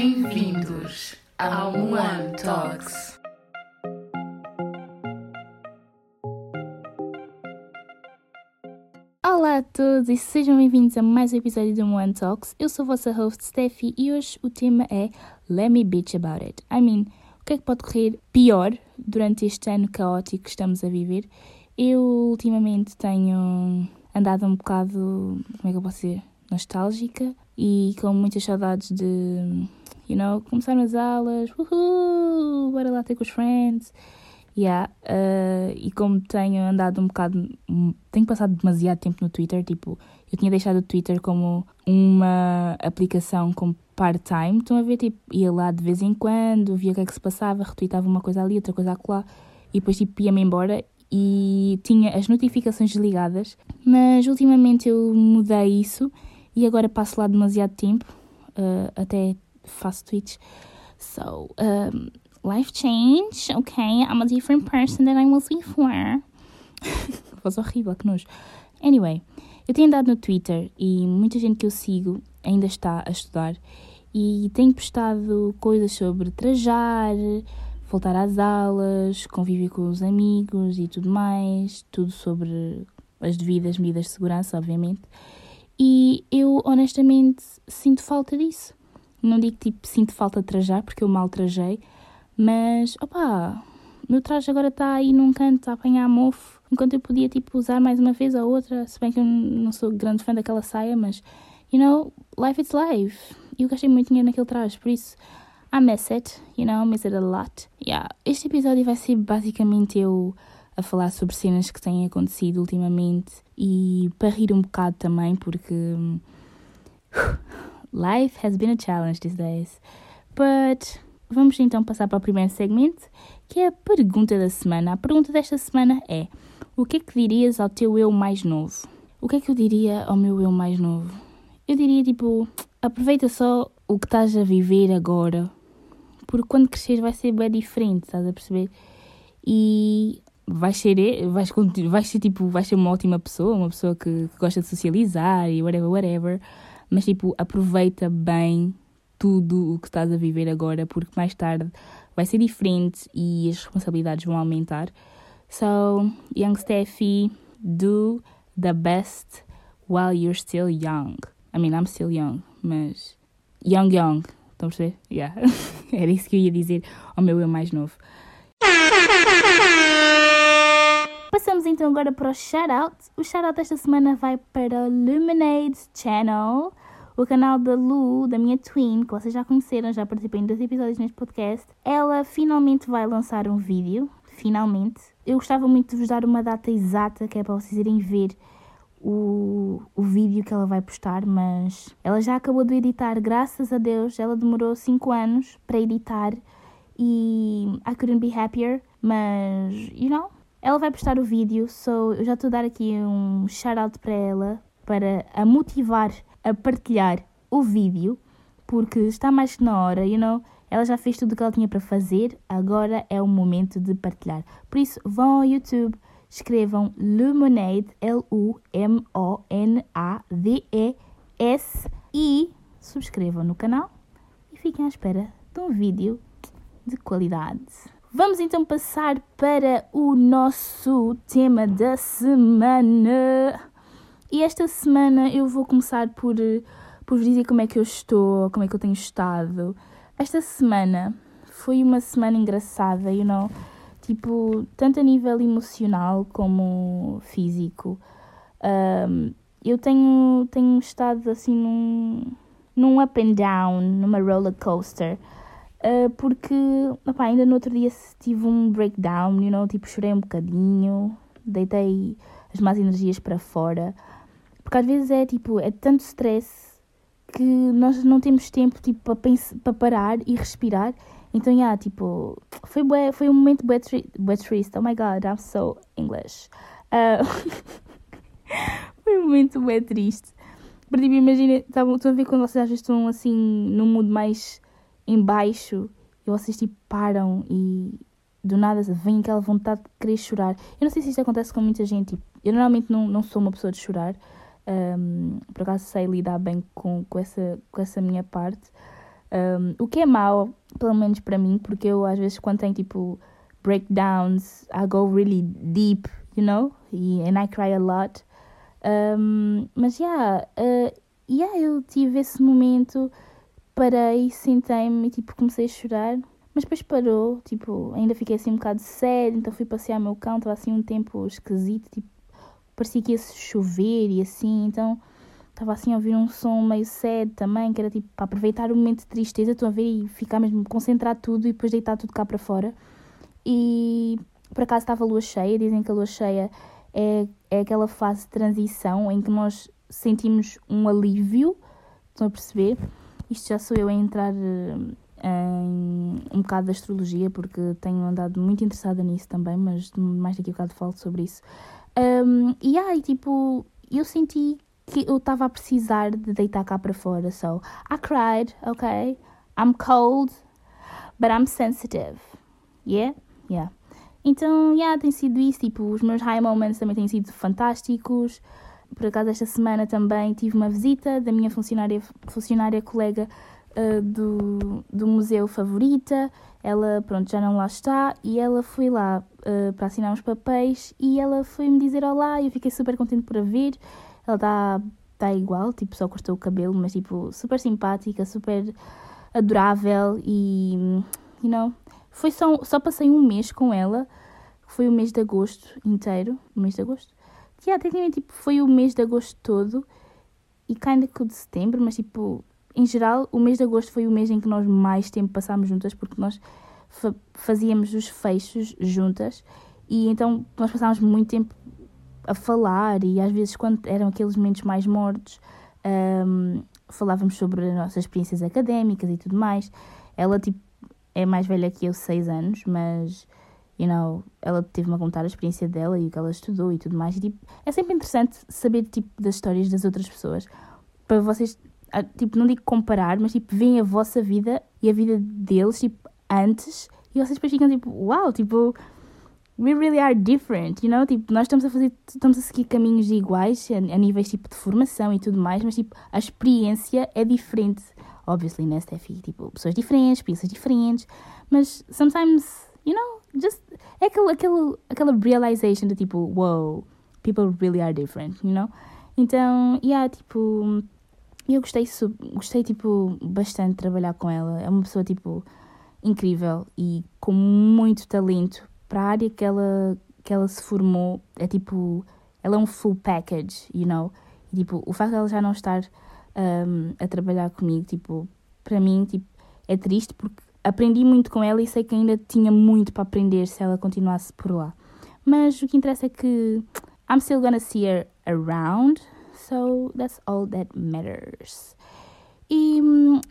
Bem-vindos ao One Talks. Olá a todos e sejam bem-vindos a mais um episódio do One Talks. Eu sou a vossa host Steffi e hoje o tema é Let Me Bitch About It. I mean, o que é que pode correr pior durante este ano caótico que estamos a viver? Eu ultimamente tenho andado um bocado, como é que eu posso dizer, nostálgica e com muitas saudades de, you know, começar nas aulas, uhul, bora lá ter com os friends. Yeah, uh, e como tenho andado um bocado, tenho passado demasiado tempo no Twitter, tipo, eu tinha deixado o Twitter como uma aplicação como part-time, estão a ver, tipo, ia lá de vez em quando, via o que é que se passava, retweetava uma coisa ali, outra coisa acolá, e depois tipo ia-me embora e tinha as notificações desligadas, mas ultimamente eu mudei isso e agora passo lá demasiado tempo, uh, até faço tweets. So, um, life change, okay? I'm a different person than I was before. Voz horrível, que nojo. Anyway, eu tenho andado no Twitter e muita gente que eu sigo ainda está a estudar e tenho postado coisas sobre trajar, voltar às aulas, conviver com os amigos e tudo mais, tudo sobre as devidas medidas de segurança, obviamente. E eu honestamente sinto falta disso. Não digo tipo sinto falta de trajar, porque eu mal trajei, mas opá, o meu traje agora está aí num canto a apanhar mofo, enquanto eu podia tipo usar mais uma vez a outra, se bem que eu não sou grande fã daquela saia, mas you know, life is life. E eu gastei muito dinheiro naquele traje, por isso I miss it, you know, miss it a lot. Yeah, este episódio vai ser basicamente eu a falar sobre cenas que têm acontecido ultimamente e para rir um bocado também, porque life has been a challenge these days. But vamos então passar para o primeiro segmento, que é a pergunta da semana. A pergunta desta semana é: O que é que dirias ao teu eu mais novo? O que é que eu diria ao meu eu mais novo? Eu diria tipo: aproveita só o que estás a viver agora, porque quando cresceres vai ser bem diferente, estás a perceber? E vais ser, vais, vais ser tipo, vais ser uma ótima pessoa, uma pessoa que, que, gosta de socializar e whatever, whatever, mas tipo, aproveita bem tudo o que estás a viver agora, porque mais tarde vai ser diferente e as responsabilidades vão aumentar. So, young Steffi, do the best while you're still young. I mean, I'm still young, mas young, young. Estão a perceber? Yeah. Era isso que eu ia dizer ao meu eu mais novo. Passamos então agora para o shout-out. O shout-out desta semana vai para o Lemonade Channel, o canal da Lu, da minha twin, que vocês já conheceram, já participei em dois episódios neste podcast. Ela finalmente vai lançar um vídeo, finalmente. Eu gostava muito de vos dar uma data exata, que é para vocês irem ver o, o vídeo que ela vai postar, mas ela já acabou de editar, graças a Deus. Ela demorou 5 anos para editar e I couldn't be happier, mas, you know, ela vai postar o vídeo, so eu já estou a dar aqui um shout-out para ela, para a motivar a partilhar o vídeo, porque está mais que na hora, you know, ela já fez tudo o que ela tinha para fazer, agora é o momento de partilhar. Por isso, vão ao YouTube, escrevam Lemonade, L-U-M-O-N-A-D-E-S e subscrevam no canal e fiquem à espera de um vídeo de qualidade. Vamos então passar para o nosso tema da semana. E esta semana eu vou começar por, por dizer como é que eu estou, como é que eu tenho estado. Esta semana foi uma semana engraçada, you know? Tipo, tanto a nível emocional como físico. Um, eu tenho, tenho estado assim num, num up and down, numa roller coaster. Uh, porque ainda no outro dia tive um breakdown, you know, tipo, chorei um bocadinho, deitei as más energias para fora. Porque às vezes é tipo, é tanto stress que nós não temos tempo tipo, para, pensar, para parar e respirar. Então, yeah, tipo, foi, bué, foi um momento bué, tri bué triste. Oh my god, I'm so English. Uh, foi um momento bué triste. Porque, tipo, imagina, estão a ver quando vocês às vezes estão assim num mood mais em baixo e vocês tipo param e do nada vem aquela vontade de querer chorar. Eu não sei se isto acontece com muita gente. Tipo, eu normalmente não, não sou uma pessoa de chorar. Um, por acaso sei lidar bem com, com, essa, com essa minha parte. Um, o que é mau, pelo menos para mim, porque eu às vezes quando tenho tipo breakdowns, I go really deep, you know, and I cry a lot. Um, mas yeah, uh, yeah, eu tive esse momento, parei, sentei-me e tipo comecei a chorar. Mas depois parou, tipo, ainda fiquei assim um bocado sério, então fui passear meu cão, estava assim um tempo esquisito, tipo, parecia que ia chover e assim, então estava assim a ouvir um som meio sad também, que era tipo para aproveitar o momento de tristeza, estou a ver e ficar mesmo, concentrar tudo e depois deitar tudo cá para fora. E por acaso estava a lua cheia, dizem que a lua cheia é, é aquela fase de transição em que nós sentimos um alívio, estão a perceber? Isto já sou eu a entrar eh, em um bocado da astrologia, porque tenho andado muito interessada nisso também, mas mais daqui a bocado falo sobre isso. Um, e aí, tipo, eu senti que eu estava a precisar de deitar cá para fora. So, I cried, ok? I'm cold, but I'm sensitive. Yeah? Yeah. Então, yeah, tem sido isso. Tipo, os meus high moments também têm sido fantásticos. Por acaso, esta semana também tive uma visita da minha funcionária, funcionária colega uh, do, do museu favorita. Ela, pronto, já não lá está. E ela foi lá uh, para assinar uns papéis. E ela foi-me dizer olá. E eu fiquei super contente por a ver. Ela está tá igual, tipo, só cortou o cabelo, mas tipo, super simpática, super adorável e, you know, foi só, só passei um mês com ela, foi o mês de agosto inteiro, o mês de agosto. Yeah, tecnicamente, tipo, foi o mês de agosto todo e kinda que o de setembro, mas tipo, em geral, o mês de agosto foi o mês em que nós mais tempo passámos juntas, porque nós fa fazíamos os fechos juntas e então nós passávamos muito tempo a falar e às vezes quando eram aqueles momentos mais mortos um, falávamos sobre as nossas experiências académicas e tudo mais. Ela tipo é mais velha que eu, seis anos, mas you know, ela teve-me a contar a experiência dela e o que ela estudou e tudo mais. E, tipo, é sempre interessante saber tipo das histórias das outras pessoas para vocês ah, tipo não digo comparar, mas tipo veem a vossa vida e a vida deles tipo antes e vocês depois ficam tipo, uau, wow, tipo we really are different, you know? Tipo, nós estamos a fazer, estamos a seguir caminhos iguais a, a níveis tipo de formação e tudo mais, mas tipo, a experiência é diferente. Obviously, né, Steffi? Tipo, pessoas diferentes, experiências diferentes, mas sometimes, you know, just é aquele, aquele, aquela realization de tipo, wow, people really are different, you know? Então, yeah, tipo, eu gostei, gostei, tipo, bastante de trabalhar com ela. É uma pessoa, tipo, incrível e com muito talento para a área que ela, que ela se formou, é tipo, ela é um full package, you know? E, tipo, o facto de ela já não estar um, a trabalhar comigo, tipo, para mim, tipo, é triste porque aprendi muito com ela e sei que ainda tinha muito para aprender se ela continuasse por lá. Mas o que interessa é que I'm still gonna see her around, so that's all that matters. E,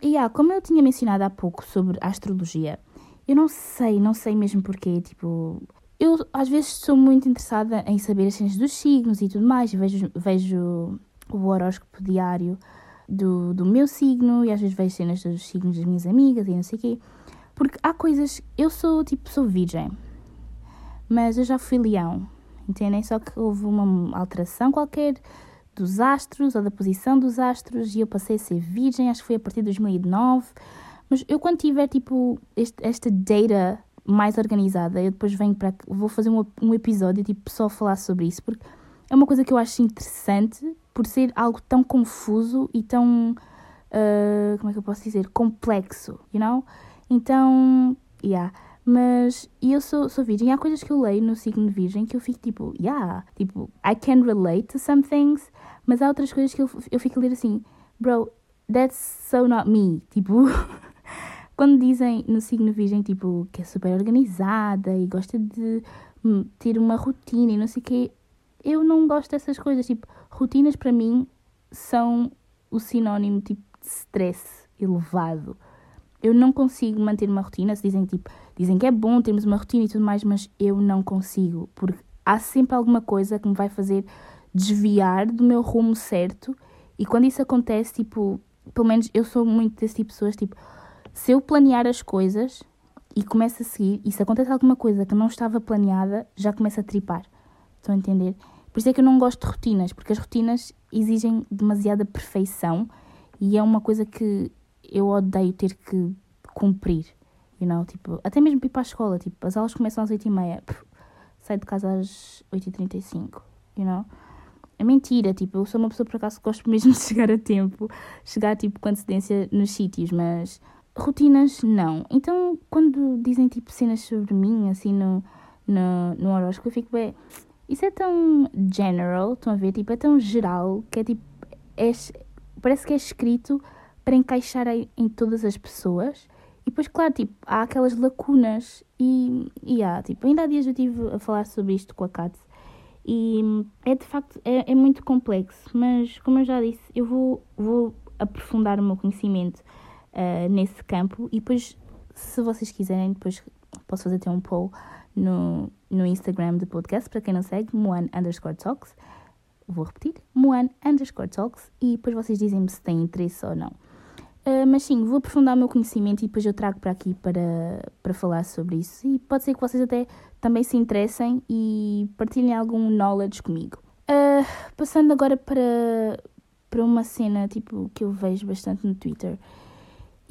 e yeah, como eu tinha mencionado há pouco sobre astrologia, eu não sei, não sei mesmo porquê. Tipo, eu às vezes sou muito interessada em saber as cenas dos signos e tudo mais. Vejo, vejo o horóscopo diário do, do meu signo e às vezes vejo cenas dos signos das minhas amigas e não sei o quê. Porque há coisas. Eu sou tipo, sou virgem, mas eu já fui leão, entendem? Só que houve uma alteração qualquer dos astros ou da posição dos astros e eu passei a ser virgem, acho que foi a partir de 2009. Mas eu quando tiver tipo este, esta data mais organizada, eu depois venho para vou fazer um, um episódio tipo só falar sobre isso, porque é uma coisa que eu acho interessante por ser algo tão confuso e tão uh, como é que eu posso dizer complexo, you know? Então, yeah. Mas eu sou, sou virgem. Há coisas que eu leio no signo de virgem que eu fico tipo, yeah, tipo, I can relate to some things. Mas há outras coisas que eu, eu fico a ler assim, bro, that's so not me. Tipo, quando dizem no signo virgem, tipo, que é super organizada e gosta de hum, ter uma rotina e não sei o quê, eu não gosto dessas coisas. Tipo, rotinas para mim são o sinónimo, tipo, de stress elevado. Eu não consigo manter uma rotina. Se dizem, tipo, dizem que é bom termos uma rotina e tudo mais, mas eu não consigo. Porque há sempre alguma coisa que me vai fazer desviar do meu rumo certo. E quando isso acontece, tipo, pelo menos eu sou muito desse tipo de pessoas, tipo, se eu planear as coisas e começo a seguir, e se acontece alguma coisa que não estava planeada, já começa a tripar. Estão a entender? Por isso é que eu não gosto de rotinas, porque as rotinas exigem demasiada perfeição e é uma coisa que eu odeio ter que cumprir, you know, tipo, até mesmo ir para a escola, tipo, as aulas começam às 8h30, saio de casa às 8h35, you know. É mentira, tipo, eu sou uma pessoa por acaso que gosto mesmo de chegar a tempo, chegar tipo com antecedência nos sítios, mas rotinas não. Então, quando dizem tipo cenas sobre mim, assim no, no, no horóscopo, eu fico bem. Isso é tão general, estão a ver? Tipo, é tão geral que é tipo. É, parece que é escrito para encaixar em todas as pessoas. E depois, claro, tipo, há aquelas lacunas. E, e há, tipo, ainda há dias eu estive a falar sobre isto com a Katz. E é de facto, é, é muito complexo. Mas, como eu já disse, eu vou, vou aprofundar o meu conhecimento uh, nesse campo. E depois, se vocês quiserem, depois posso fazer até um poll no, no Instagram do podcast, para quem não segue, Moan underscore talks. Vou repetir, Moan underscore talks. E depois vocês dizem-me se têm interesse ou não. Uh, mas sim, vou aprofundar o meu conhecimento e depois eu trago para aqui para, para falar sobre isso. E pode ser que vocês até também se interessem e partilhem algum knowledge comigo. Uh, passando agora para, para uma cena tipo, que eu vejo bastante no Twitter.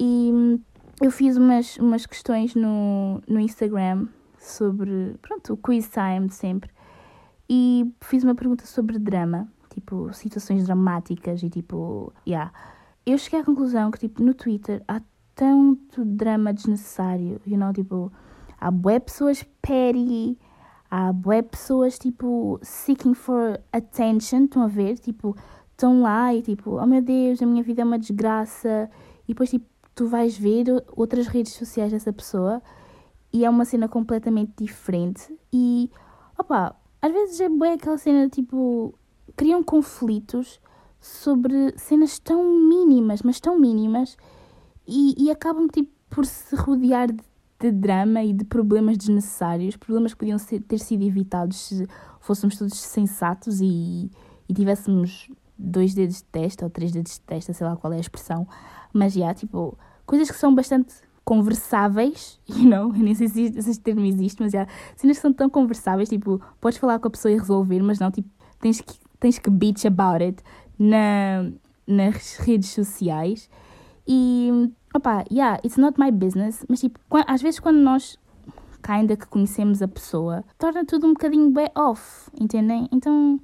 E hum, eu fiz umas, umas questões no, no Instagram sobre pronto, o quiz time de sempre. E fiz uma pergunta sobre drama, tipo, situações dramáticas e tipo, yeah eu cheguei à conclusão que, tipo, no Twitter há tanto drama desnecessário, you know, tipo, há bué pessoas petty, há bué pessoas, tipo, seeking for attention, estão a ver, tipo, estão lá e, tipo, oh meu Deus, a minha vida é uma desgraça, e depois, tipo, tu vais ver outras redes sociais dessa pessoa e é uma cena completamente diferente. E, opa, às vezes é bué aquela cena, tipo, criam conflitos sobre cenas tão mínimas, mas tão mínimas, e, e acabam tipo, por se rodear de, de, drama e de problemas desnecessários, problemas que podiam ser, ter sido evitados se fôssemos todos sensatos e, e tivéssemos dois dedos de testa ou três dedos de testa, sei lá qual é a expressão, mas já, yeah, tipo, coisas que são bastante conversáveis, you eu nem sei se esse termo existe, mas já, cenas que são tão conversáveis, tipo, podes falar com a pessoa e resolver, mas não, tipo, tens que, tens que bitch about it, na, nas redes sociais. E, opá, yeah, it's not my business, mas tipo, às vezes quando nós ainda que conhecemos a pessoa, torna tudo um bocadinho bem off, entendem? Então,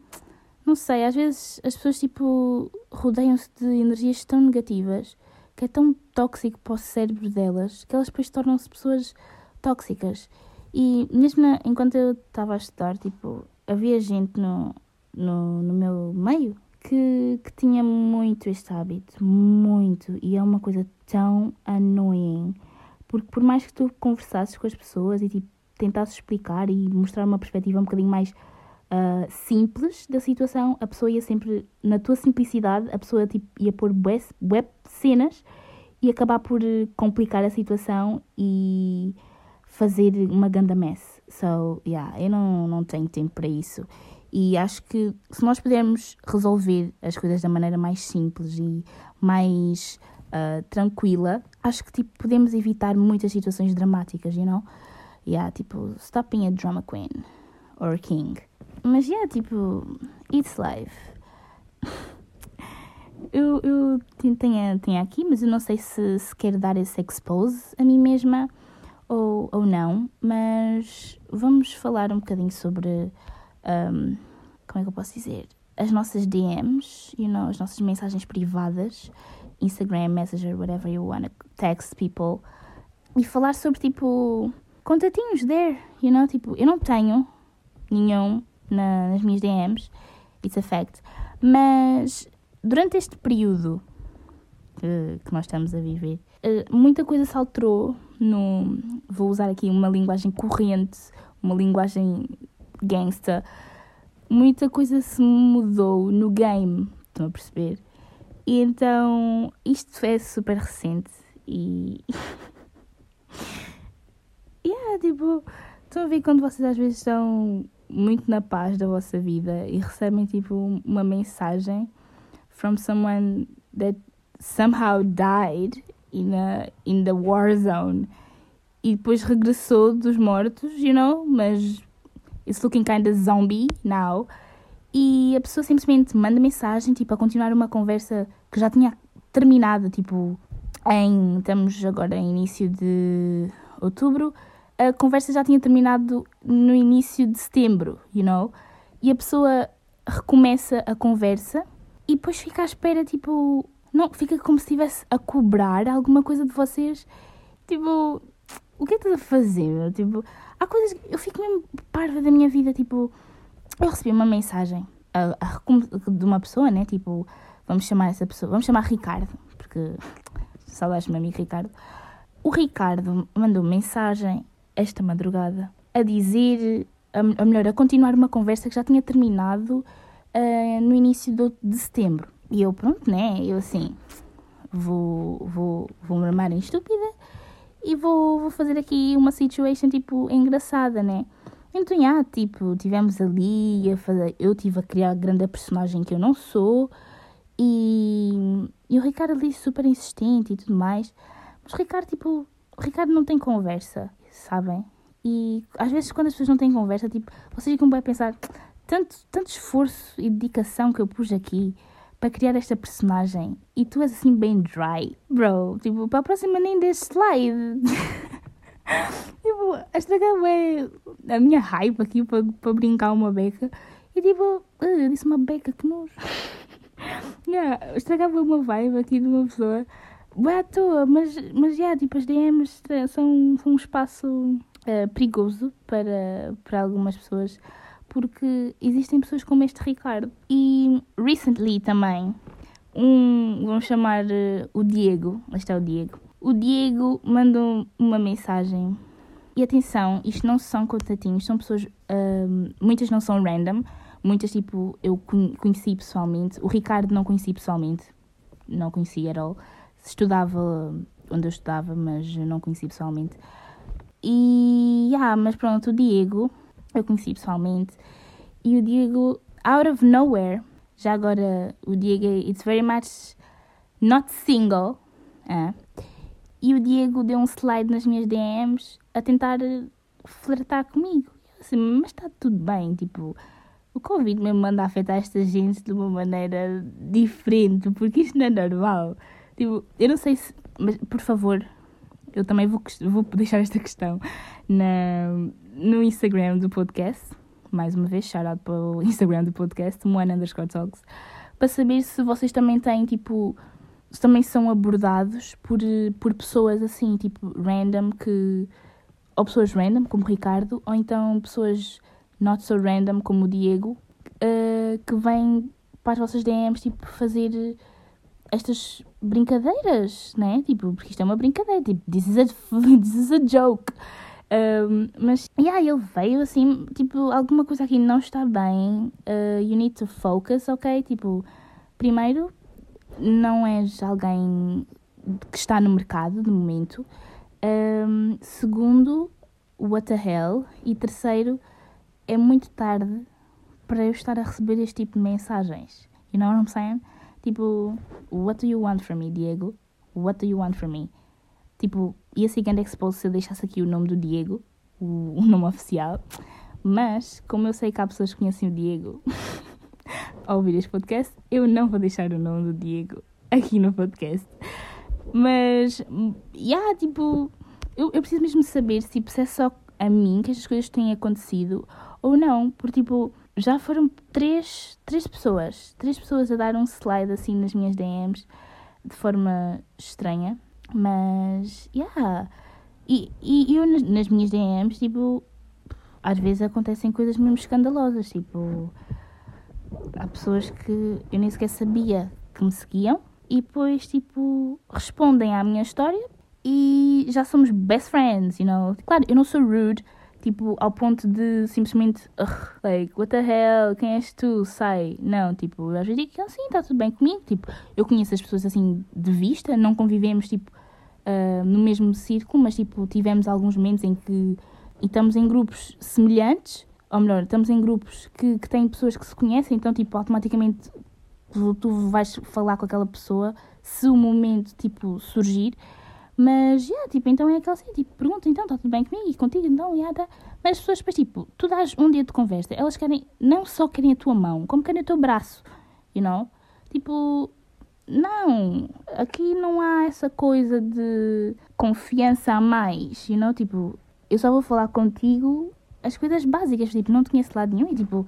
não sei, às vezes as pessoas tipo rodeiam-se de energias tão negativas que é tão tóxico para o cérebro delas que elas depois tornam-se pessoas tóxicas. E mesmo na, enquanto eu estava a estudar, tipo, havia gente no, no, no meu meio que, que tinha muito este hábito, muito, e é uma coisa tão annoying, porque por mais que tu conversasses com as pessoas e tipo, tentasses explicar e mostrar uma perspectiva um bocadinho mais uh, simples da situação, a pessoa ia sempre, na tua simplicidade, a pessoa tipo, ia pôr web, cenas e acabar por complicar a situação e fazer uma ganda mess. So, yeah, eu não, não tenho tempo para isso. E acho que se nós pudermos resolver as coisas da maneira mais simples e mais uh, tranquila, acho que tipo, podemos evitar muitas situações dramáticas, you know? Yeah, tipo, stop being a drama queen or king. Mas, yeah, tipo, it's life. eu, eu tenho, tenho aqui, mas eu não sei se, se quero dar esse expose a mim mesma ou, ou não. Mas vamos falar um bocadinho sobre um, como é que eu posso dizer? As nossas DMs, you know, as nossas mensagens privadas, Instagram, Messenger, whatever you want text people, e falar sobre tipo contatinhos there, you know, tipo, eu não tenho nenhum na, nas minhas DMs, it's a fact, mas durante este período que, que nós estamos a viver, eh, muita coisa se alterou no. Vou usar aqui uma linguagem corrente, uma linguagem gangsta. Muita coisa se mudou no game, estão a perceber? E então isto é super recente e. yeah, tipo, estão a ver quando vocês às vezes estão muito na paz da vossa vida e recebem tipo uma mensagem from someone that somehow died in, a, in the war zone e depois regressou dos mortos, you know, mas it's looking kind of zombie now. E a pessoa simplesmente manda mensagem, tipo, a continuar uma conversa que já tinha terminado, tipo, em, estamos agora em início de outubro, a conversa já tinha terminado no início de setembro, you know? E a pessoa recomeça a conversa e depois fica à espera, tipo, não, fica como se estivesse a cobrar alguma coisa de vocês. Tipo, o que é que estás a fazer? Tipo, há coisas que eu fico mesmo parva da minha vida, tipo, eu recebi uma mensagem a, a, de uma pessoa, né? Tipo, vamos chamar essa pessoa, vamos chamar Ricardo, porque saudades do meu amigo Ricardo. O Ricardo mandou mensagem esta madrugada a dizer, a, a melhor, a continuar uma conversa que já tinha terminado uh, no início de, de setembro. E eu, pronto, né? Eu assim, vou, vou, vou me armar em estúpida e vou, vou fazer aqui uma situation, tipo, engraçada, né? Então, já, tipo, tivemos ali, a fazer, eu tive a criar a grande personagem que eu não sou e, e o Ricardo ali super insistente e tudo mais. Mas o Ricardo, tipo, o Ricardo não tem conversa, sabem? E às vezes quando as pessoas não têm conversa, tipo, vocês ficam bem a pensar, tanto, tanto esforço e dedicação que eu pus aqui para criar esta personagem e tu és assim bem dry, bro. Tipo, para a próxima nem deste slide. tipo, a estragar bem a minha raiva aqui para, para brincar uma beca. E tipo, eu disse uma beca que nos. yeah, estragava uma vibe aqui de uma pessoa. Boa à toa, mas, mas yeah, tipo, as DMs são, são um espaço uh, perigoso para, para algumas pessoas porque existem pessoas como este Ricardo. E recently também, um, vamos chamar uh, o Diego, este é o Diego. O Diego mandou uma mensagem. E atenção, isto não são contatinhos, são pessoas, uh, muitas não são random, muitas tipo eu conheci pessoalmente. O Ricardo não conheci pessoalmente, não conheci at all. Estudava onde eu estudava, mas não conheci pessoalmente. E, yeah, mas pronto, o Diego eu conheci pessoalmente. E o Diego, out of nowhere, já agora o Diego, it's very much not single. Uh, e o Diego deu um slide nas minhas DMs a tentar flertar comigo. Eu assim, mas está tudo bem, tipo, o Covid mesmo manda afetar esta gente de uma maneira diferente, porque isto não é normal. Tipo, eu não sei se. Mas, por favor, eu também vou, vou deixar esta questão na, no Instagram do podcast, mais uma vez, shout out para o Instagram do podcast, Moana underscore talks, para saber se vocês também têm, tipo, também são abordados por, por pessoas assim, tipo, random, que, ou pessoas random, como o Ricardo, ou então pessoas not so random, como o Diego, uh, que vêm para as vossas DMs, tipo, fazer estas brincadeiras, né? Tipo, porque isto é uma brincadeira, tipo, this is a, this is a joke. Um, mas, yeah, ele veio assim, tipo, alguma coisa aqui não está bem, uh, you need to focus, ok? Tipo, primeiro, não és alguém que está no mercado de momento. Um, segundo, what the hell? E terceiro, é muito tarde para eu estar a receber este tipo de mensagens. You know what I'm saying? Tipo, what do you want from me, Diego? What do you want from me? Tipo, ia ser grande expose se eu deixasse aqui o nome do Diego, o, nome oficial. Mas, como eu sei que há pessoas que conhecem o Diego ao ouvir este podcast, eu não vou deixar o nome do Diego aqui no podcast. Mas, yeah, tipo, eu, eu preciso mesmo saber tipo, se é só a mim que estas coisas têm acontecido ou não. Porque, tipo, já foram três, três pessoas, três pessoas a dar um slide assim nas minhas DMs de forma estranha. Mas, yeah. E, e eu nas minhas DMs, tipo, às vezes acontecem coisas mesmo escandalosas. Tipo, há pessoas que eu nem sequer sabia que me seguiam e depois, tipo, respondem à minha história e já somos best friends, you know. Claro, eu não sou rude, tipo, ao ponto de simplesmente, like, what the hell, quem és tu, sai. Não, tipo, eu às vezes digo, assim, está tudo bem comigo, tipo, eu conheço as pessoas assim de vista, não convivemos, tipo, uh, no mesmo círculo, mas tipo, tivemos alguns momentos em que estamos em grupos semelhantes, ou melhor, estamos em grupos que, que têm pessoas que se conhecem, então tipo, automaticamente tu vais falar com aquela pessoa se o momento tipo surgir. Mas, yeah, tipo, então é aquela assim, tipo, pergunta, então, está tudo bem comigo e contigo, então, yeah, tá. Mas as pessoas, depois, tipo, tu dás um dia de conversa, elas querem, não só querem a tua mão, como querem o teu braço, you know? Tipo, não, aqui não há essa coisa de confiança a mais, you know? Tipo, eu só vou falar contigo as coisas básicas, tipo, não te conheço lado nenhum e tipo,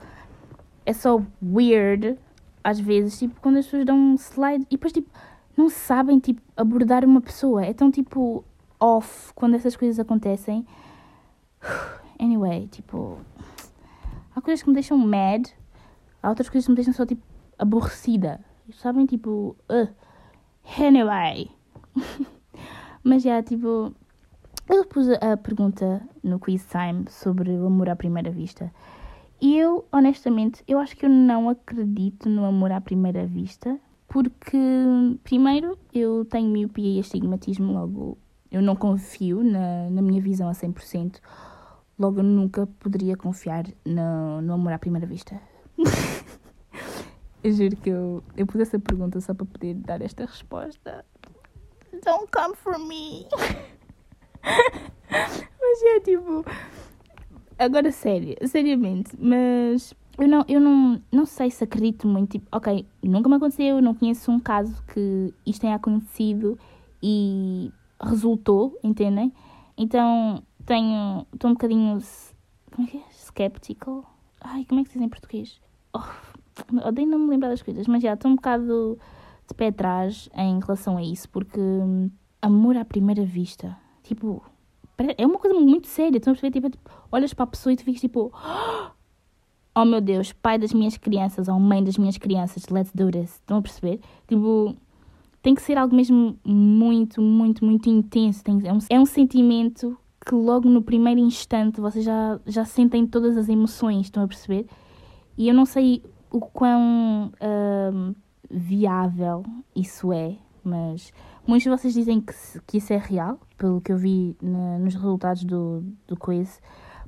é só weird às vezes, tipo, quando as pessoas dão um slide e depois, tipo, não sabem, tipo, abordar uma pessoa. É tão, tipo, off quando essas coisas acontecem. Anyway, tipo, há coisas que me deixam mad, há outras coisas que me deixam só, tipo, aborrecida. Sabem, tipo, uh, anyway. Mas já, tipo, eu pus a pergunta no quiz time sobre o amor à primeira vista. E eu, honestamente, eu acho que eu não acredito no amor à primeira vista, porque, primeiro, eu tenho miopia e astigmatismo, logo eu não confio na, na minha visão a 100%, logo eu nunca poderia confiar no, no amor à primeira vista. eu juro que eu, eu pus essa pergunta só para poder dar esta resposta. Don't come for me! Mas é tipo Agora, sério, seriamente, mas eu não, eu não, não sei se acredito muito. Tipo, ok, nunca me aconteceu, não conheço um caso que isto tenha acontecido e resultou, entendem? Então tenho. Estou um bocadinho. Como é que é? Skeptical? Ai, como é que se diz em português? Oh, odeio não me lembrar das coisas, mas já estou um bocado de pé atrás em relação a isso, porque hum, amor à primeira vista. Tipo, é uma coisa muito séria. Tu não perceber, tipo, tipo, olhas para a pessoa e tu ficas tipo. Oh meu Deus, pai das minhas crianças ou mãe das minhas crianças, let's do this. Estão a perceber? Tipo, tem que ser algo mesmo muito, muito, muito intenso. Tem, é, um, é um sentimento que logo no primeiro instante vocês já, já sentem todas as emoções. Estão a perceber? E eu não sei o quão uh, viável isso é, mas Muitos de vocês dizem que, que isso é real, pelo que eu vi na, nos resultados do, do quiz.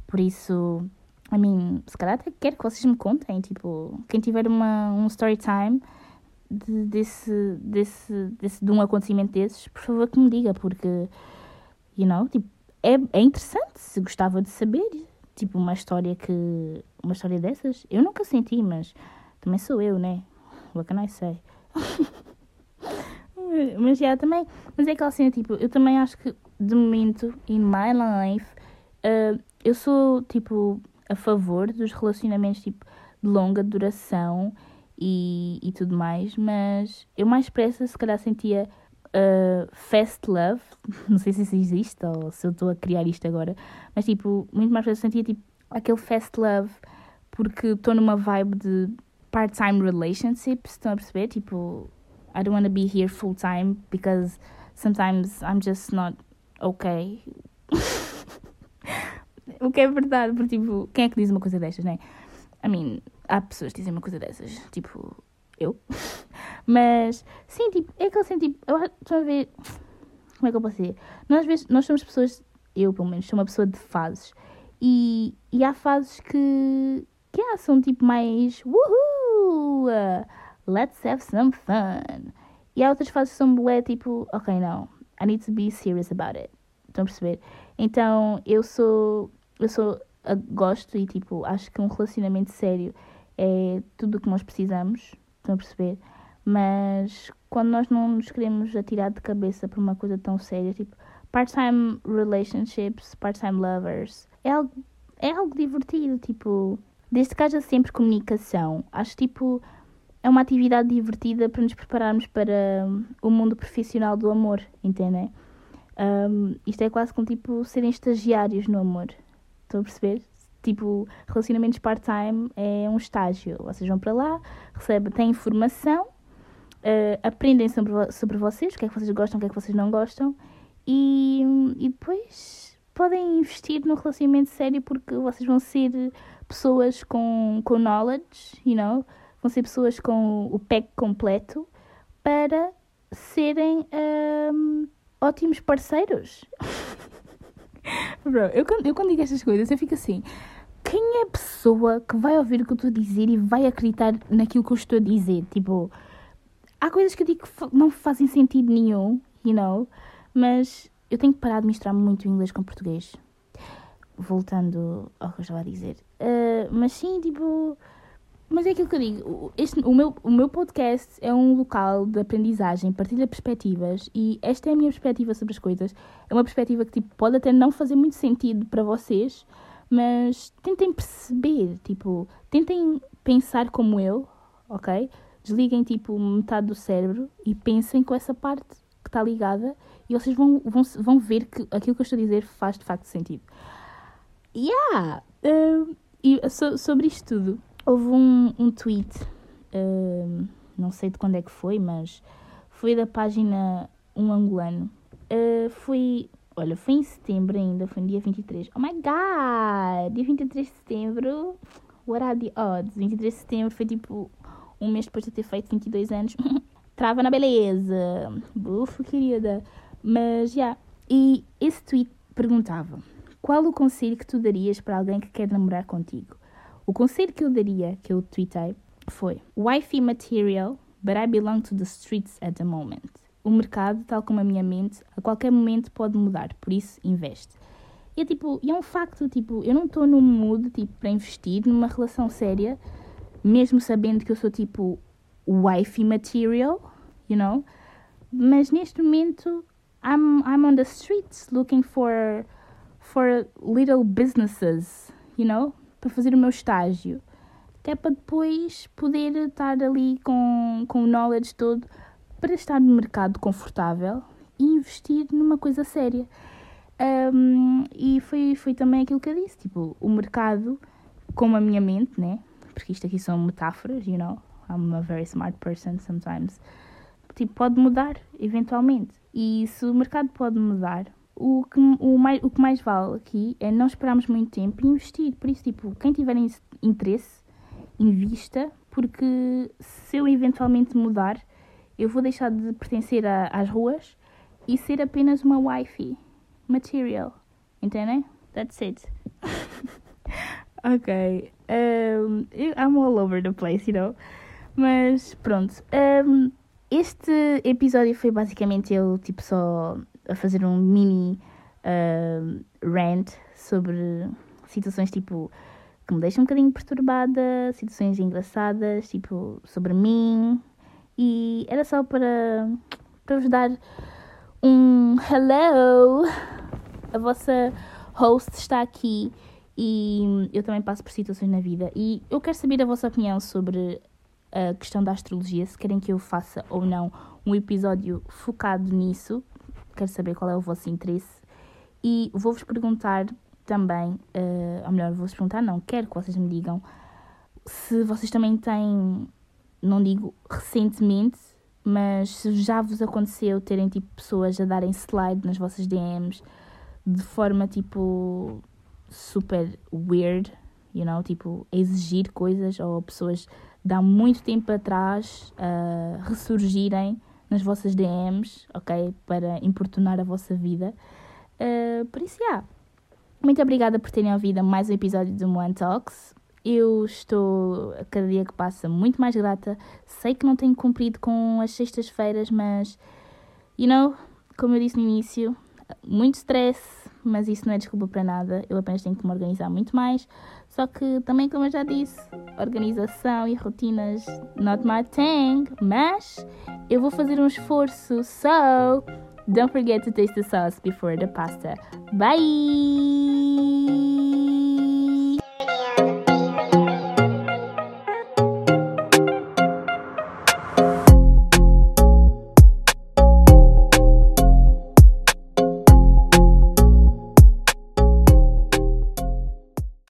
Por isso, I mean, se calhar até quero que vocês me contem. Tipo, quem tiver uma, um story time de, desse, desse, desse, de um acontecimento desses, por favor que me diga, porque, you know, tipo, é, é interessante se gostava de saber. Tipo, uma história que. Uma história dessas. Eu nunca senti, mas também sou eu, né? What can I say? Mas já também. Mas é aquela cena, tipo, eu também acho que de momento, in my life, uh, eu sou tipo a favor dos relacionamentos tipo de longa duração e, e tudo mais, mas eu mais pressa se calhar sentia uh, fast love, não sei se isso existe ou se eu estou a criar isto agora, mas tipo, muito mais pressa sentia tipo aquele fast love porque estou numa vibe de part-time relationships, estão a perceber? Tipo, I don't want to be here full time because sometimes I'm just not okay. O que é verdade, porque tipo, quem é que diz uma coisa destas, né? I mean, há pessoas que dizem uma coisa dessas, tipo, eu. Mas, sim, tipo, é aquele assim, tipo, eu estou a ver. Como é que eu posso dizer? Nós, vezes, nós somos pessoas, eu pelo menos, sou uma pessoa de fases. E, e há fases que, que ah, são tipo mais. Uhul! let's have some fun. E há outras fases que são bué, tipo, ok, não, I need to be serious about it. Estão a perceber? Então, eu sou, eu sou, gosto e, tipo, acho que um relacionamento sério é tudo o que nós precisamos. Estão a perceber? Mas quando nós não nos queremos atirar de cabeça por uma coisa tão séria, tipo, part-time relationships, part-time lovers, é algo, é algo divertido, tipo, desde que haja sempre comunicação. Acho, tipo, é uma atividade divertida para nos prepararmos para hum, o mundo profissional do amor, entendem? Um, isto é quase como tipo serem estagiários no amor. Estão a perceber? Tipo, relacionamentos part-time é um estágio. Vocês vão para lá, recebem, têm informação, uh, aprendem sobre, sobre vocês, o que é que vocês gostam, o que é que vocês não gostam, e, e depois podem investir no relacionamento sério porque vocês vão ser pessoas com, com knowledge, you know, vão ser pessoas com o pack completo para serem um, ótimos parceiros. Bro, eu, eu quando digo estas coisas, eu fico assim. Quem é a pessoa que vai ouvir o que eu estou a dizer e vai acreditar naquilo que eu estou a dizer? Tipo, há coisas que eu digo que não fazem sentido nenhum, you know? Mas eu tenho que parar de misturar muito inglês com português. Voltando ao que eu estava a dizer. Uh, mas sim, tipo, Mas é aquilo que eu digo, este, o, meu, o meu podcast é um local de aprendizagem, partilha perspectivas e esta é a minha perspectiva sobre as coisas. É uma perspectiva que tipo, pode até não fazer muito sentido para vocês, mas tentem perceber, tipo, tentem pensar como eu, ok? Desliguem tipo metade do cérebro e pensem com essa parte que está ligada e vocês vão, vão, vão ver que aquilo que eu estou a dizer faz de facto sentido. Yeah! Uh, e so, sobre isto tudo, houve um, um tweet, uh, não sei de quando é que foi, mas foi da página Um Angolano. Uh, foi, olha, foi em setembro ainda, foi no dia 23. Oh my god! Dia 23 de setembro, what are the odds? 23 de setembro foi tipo um mês depois de eu ter feito 22 anos. Trava na beleza! Bufo, querida! Mas, já. Yeah. E esse tweet perguntava: Qual o conselho que tu darias para alguém que quer namorar contigo? O conselho que eu daria, que eu tweetei, foi: Wifey material, but I belong to the streets at the moment. O mercado, tal como a minha mente, a qualquer momento pode mudar, por isso investe. E é tipo, e é um facto, tipo, eu não estou no mood tipo, para investir numa relação séria, mesmo sabendo que eu sou tipo wifey material, you know? Mas neste momento I'm I'm on the streets looking for for little businesses, you know, para fazer o meu estágio, que é para depois poder estar ali com com o knowledge todo para estar no mercado confortável e investir numa coisa séria. Um, e foi, foi também aquilo que eu disse, tipo, o mercado, como a minha mente, né? Porque isto aqui são metáforas, you know, I'm a very smart person sometimes. Tipo, pode mudar, eventualmente. E se o mercado pode mudar, o que, o, mais, o que mais vale aqui é não esperarmos muito tempo e investir. Por isso, tipo, quem tiver interesse, invista, porque se eu eventualmente mudar, eu vou deixar de pertencer a, às ruas e ser apenas uma wifi material. Entendem? That's it. ok. Um, I'm all over the place, you know. Mas pronto. Um, este episódio foi basicamente eu, tipo, só a fazer um mini uh, rant sobre situações, tipo, que me deixam um bocadinho perturbada, situações engraçadas, tipo, sobre mim. E era só para, para vos dar um hello. A vossa host está aqui e eu também passo por situações na vida. E eu quero saber a vossa opinião sobre a questão da astrologia, se querem que eu faça ou não um episódio focado nisso. Quero saber qual é o vosso interesse. E vou-vos perguntar também, uh, ou melhor, vou-vos perguntar, não, quero que vocês me digam se vocês também têm, não digo recentemente, mas se já vos aconteceu terem tipo pessoas a darem slide nas vossas DMs de forma tipo super weird, you know, tipo exigir coisas ou pessoas de há muito tempo atrás uh, ressurgirem nas vossas DMs, ok? Para importunar a vossa vida. Uh, por isso, yeah. Muito obrigada por terem ouvido mais um episódio do One Talks. Eu estou, a cada dia que passa, muito mais grata. Sei que não tenho cumprido com as sextas-feiras, mas, you know, como eu disse no início, muito stress, mas isso não é desculpa para nada. Eu apenas tenho que me organizar muito mais. Só que também, como eu já disse, organização e rotinas not my thing. Mas eu vou fazer um esforço. So, don't forget to taste the sauce before the pasta. Bye!